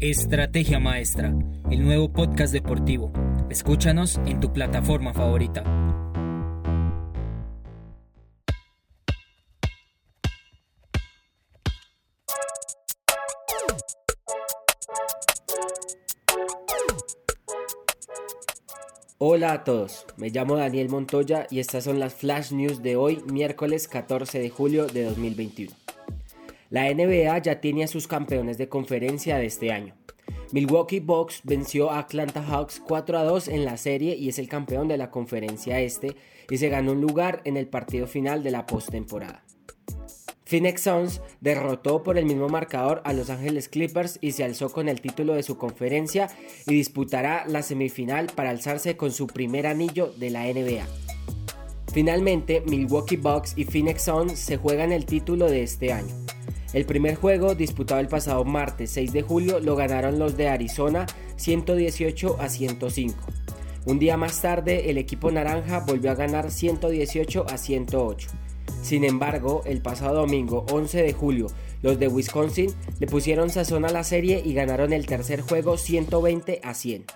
Estrategia Maestra, el nuevo podcast deportivo. Escúchanos en tu plataforma favorita. Hola a todos, me llamo Daniel Montoya y estas son las flash news de hoy, miércoles 14 de julio de 2021. La NBA ya tiene a sus campeones de conferencia de este año. Milwaukee Bucks venció a Atlanta Hawks 4 a 2 en la serie y es el campeón de la conferencia este y se ganó un lugar en el partido final de la postemporada. Phoenix Suns derrotó por el mismo marcador a Los Angeles Clippers y se alzó con el título de su conferencia y disputará la semifinal para alzarse con su primer anillo de la NBA. Finalmente, Milwaukee Bucks y Phoenix Suns se juegan el título de este año. El primer juego, disputado el pasado martes 6 de julio, lo ganaron los de Arizona 118 a 105. Un día más tarde, el equipo naranja volvió a ganar 118 a 108. Sin embargo, el pasado domingo 11 de julio, los de Wisconsin le pusieron sazón a la serie y ganaron el tercer juego 120 a 100.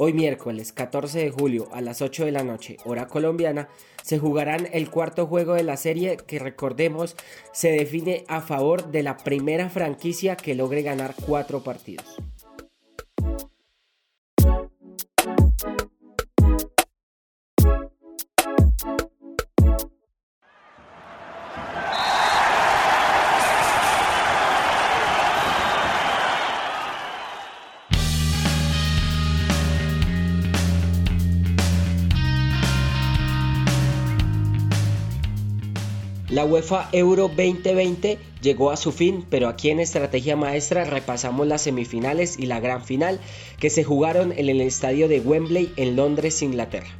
Hoy miércoles 14 de julio a las 8 de la noche, hora colombiana, se jugarán el cuarto juego de la serie que recordemos se define a favor de la primera franquicia que logre ganar cuatro partidos. La UEFA Euro 2020 llegó a su fin, pero aquí en Estrategia Maestra repasamos las semifinales y la gran final que se jugaron en el estadio de Wembley en Londres, Inglaterra.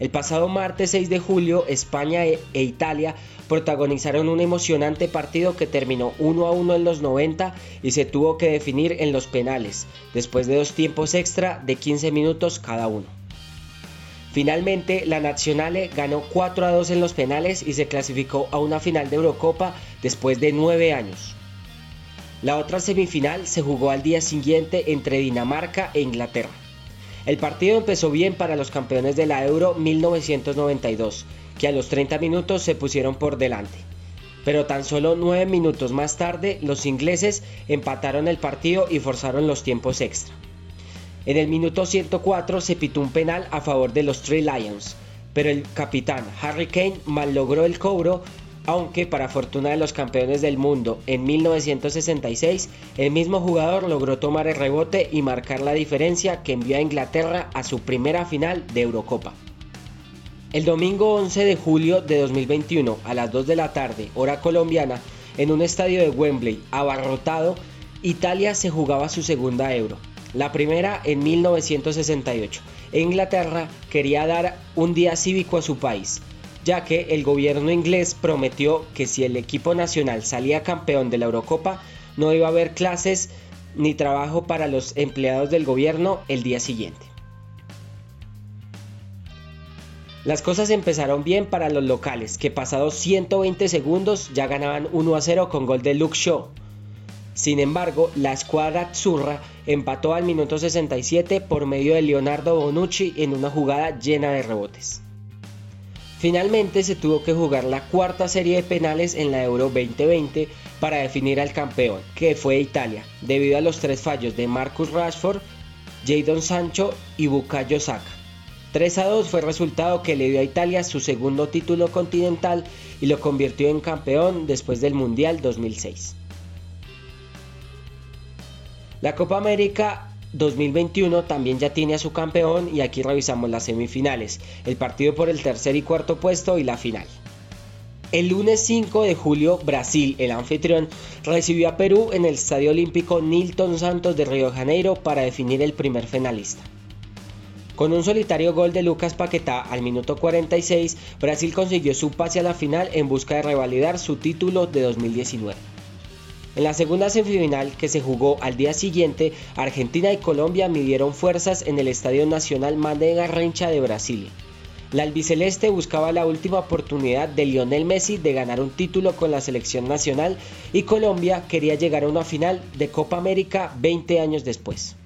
El pasado martes 6 de julio, España e, e Italia protagonizaron un emocionante partido que terminó 1 a 1 en los 90 y se tuvo que definir en los penales, después de dos tiempos extra de 15 minutos cada uno. Finalmente, la Nazionale ganó 4 a 2 en los penales y se clasificó a una final de Eurocopa después de 9 años. La otra semifinal se jugó al día siguiente entre Dinamarca e Inglaterra. El partido empezó bien para los campeones de la Euro 1992, que a los 30 minutos se pusieron por delante. Pero tan solo 9 minutos más tarde, los ingleses empataron el partido y forzaron los tiempos extra. En el minuto 104 se pitó un penal a favor de los Three Lions, pero el capitán Harry Kane mal logró el cobro, aunque para fortuna de los campeones del mundo en 1966, el mismo jugador logró tomar el rebote y marcar la diferencia que envió a Inglaterra a su primera final de Eurocopa. El domingo 11 de julio de 2021 a las 2 de la tarde, hora colombiana, en un estadio de Wembley abarrotado, Italia se jugaba su segunda euro la primera en 1968. Inglaterra quería dar un día cívico a su país, ya que el gobierno inglés prometió que si el equipo nacional salía campeón de la Eurocopa, no iba a haber clases ni trabajo para los empleados del gobierno el día siguiente. Las cosas empezaron bien para los locales, que pasados 120 segundos ya ganaban 1 a 0 con gol de Luke Shaw. Sin embargo, la escuadra azzurra empató al minuto 67 por medio de Leonardo Bonucci en una jugada llena de rebotes. Finalmente se tuvo que jugar la cuarta serie de penales en la Euro 2020 para definir al campeón, que fue Italia, debido a los tres fallos de Marcus Rashford, Jadon Sancho y Bukayo Saka. 3 a 2 fue el resultado que le dio a Italia su segundo título continental y lo convirtió en campeón después del Mundial 2006. La Copa América 2021 también ya tiene a su campeón y aquí revisamos las semifinales, el partido por el tercer y cuarto puesto y la final. El lunes 5 de julio, Brasil, el anfitrión, recibió a Perú en el Estadio Olímpico Nilton Santos de Río de Janeiro para definir el primer finalista. Con un solitario gol de Lucas Paquetá al minuto 46, Brasil consiguió su pase a la final en busca de revalidar su título de 2019. En la segunda semifinal que se jugó al día siguiente, Argentina y Colombia midieron fuerzas en el Estadio Nacional Mané Garrincha de Brasil. La albiceleste buscaba la última oportunidad de Lionel Messi de ganar un título con la selección nacional y Colombia quería llegar a una final de Copa América 20 años después.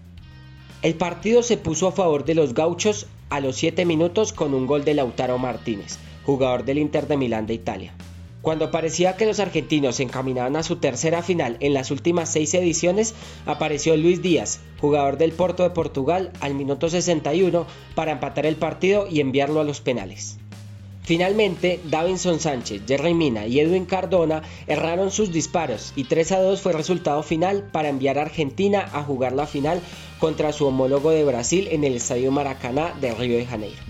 El partido se puso a favor de los gauchos a los 7 minutos con un gol de Lautaro Martínez, jugador del Inter de Milán de Italia. Cuando parecía que los argentinos se encaminaban a su tercera final en las últimas seis ediciones, apareció Luis Díaz, jugador del Porto de Portugal, al minuto 61 para empatar el partido y enviarlo a los penales. Finalmente, Davinson Sánchez, Jerry Mina y Edwin Cardona erraron sus disparos y 3 a 2 fue el resultado final para enviar a Argentina a jugar la final contra su homólogo de Brasil en el Estadio Maracaná de Río de Janeiro.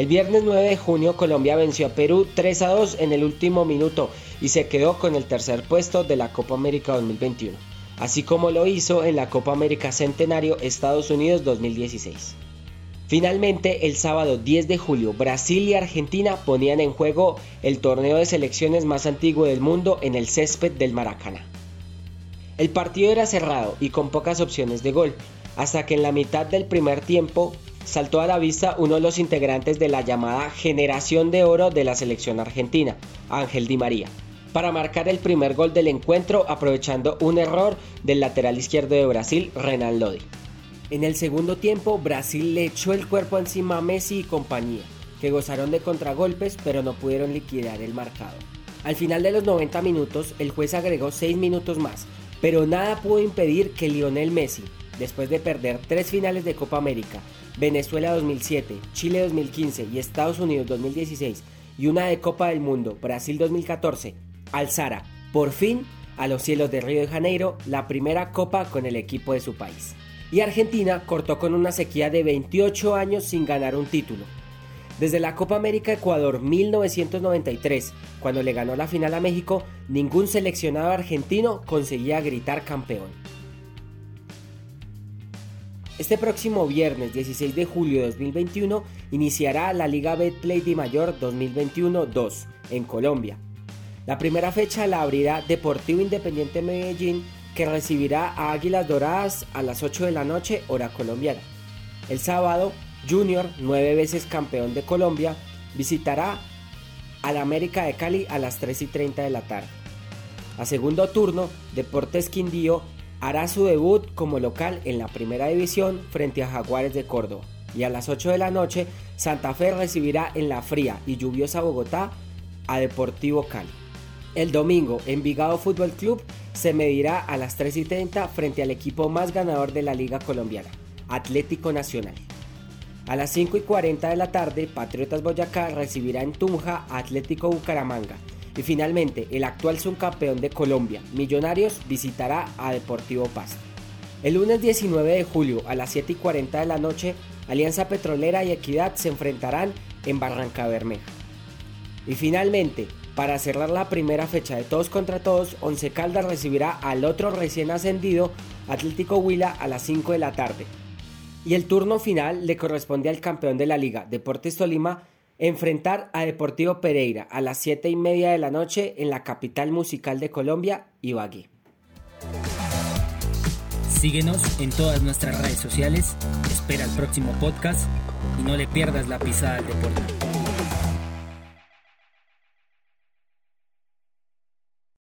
El viernes 9 de junio Colombia venció a Perú 3 a 2 en el último minuto y se quedó con el tercer puesto de la Copa América 2021, así como lo hizo en la Copa América Centenario Estados Unidos 2016. Finalmente, el sábado 10 de julio, Brasil y Argentina ponían en juego el torneo de selecciones más antiguo del mundo en el césped del Maracaná. El partido era cerrado y con pocas opciones de gol, hasta que en la mitad del primer tiempo saltó a la vista uno de los integrantes de la llamada generación de oro de la selección argentina, Ángel Di María, para marcar el primer gol del encuentro aprovechando un error del lateral izquierdo de Brasil, Renan Lodi. En el segundo tiempo, Brasil le echó el cuerpo encima a Messi y compañía, que gozaron de contragolpes pero no pudieron liquidar el marcado. Al final de los 90 minutos, el juez agregó 6 minutos más, pero nada pudo impedir que Lionel Messi, después de perder tres finales de Copa América, Venezuela 2007, Chile 2015 y Estados Unidos 2016 y una de Copa del Mundo, Brasil 2014, alzara, por fin, a los cielos de Río de Janeiro la primera copa con el equipo de su país. Y Argentina cortó con una sequía de 28 años sin ganar un título. Desde la Copa América Ecuador 1993, cuando le ganó la final a México, ningún seleccionado argentino conseguía gritar campeón. Este próximo viernes 16 de julio de 2021 iniciará la Liga Betplay de Mayor 2021-2 en Colombia. La primera fecha la abrirá Deportivo Independiente Medellín que recibirá a Águilas Doradas a las 8 de la noche hora colombiana. El sábado, Junior, nueve veces campeón de Colombia, visitará al América de Cali a las 3 y 30 de la tarde. A segundo turno, Deportes Quindío hará su debut como local en la primera división frente a Jaguares de Córdoba. Y a las 8 de la noche, Santa Fe recibirá en la fría y lluviosa Bogotá a Deportivo Cali. El domingo, Envigado Fútbol Club se medirá a las 3 y 30 frente al equipo más ganador de la Liga Colombiana, Atlético Nacional. A las 5 y 40 de la tarde, Patriotas Boyacá recibirá en Tunja a Atlético Bucaramanga y finalmente, el actual subcampeón de Colombia, Millonarios, visitará a Deportivo Pasto. El lunes 19 de julio a las 7 y 40 de la noche, Alianza Petrolera y Equidad se enfrentarán en Barranca Bermeja. Y finalmente, para cerrar la primera fecha de todos contra todos, Once Caldas recibirá al otro recién ascendido, Atlético Huila, a las 5 de la tarde. Y el turno final le corresponde al campeón de la liga, Deportes Tolima, enfrentar a Deportivo Pereira a las 7 y media de la noche en la capital musical de Colombia, Ibagué. Síguenos en todas nuestras redes sociales, espera el próximo podcast y no le pierdas la pisada al deporte.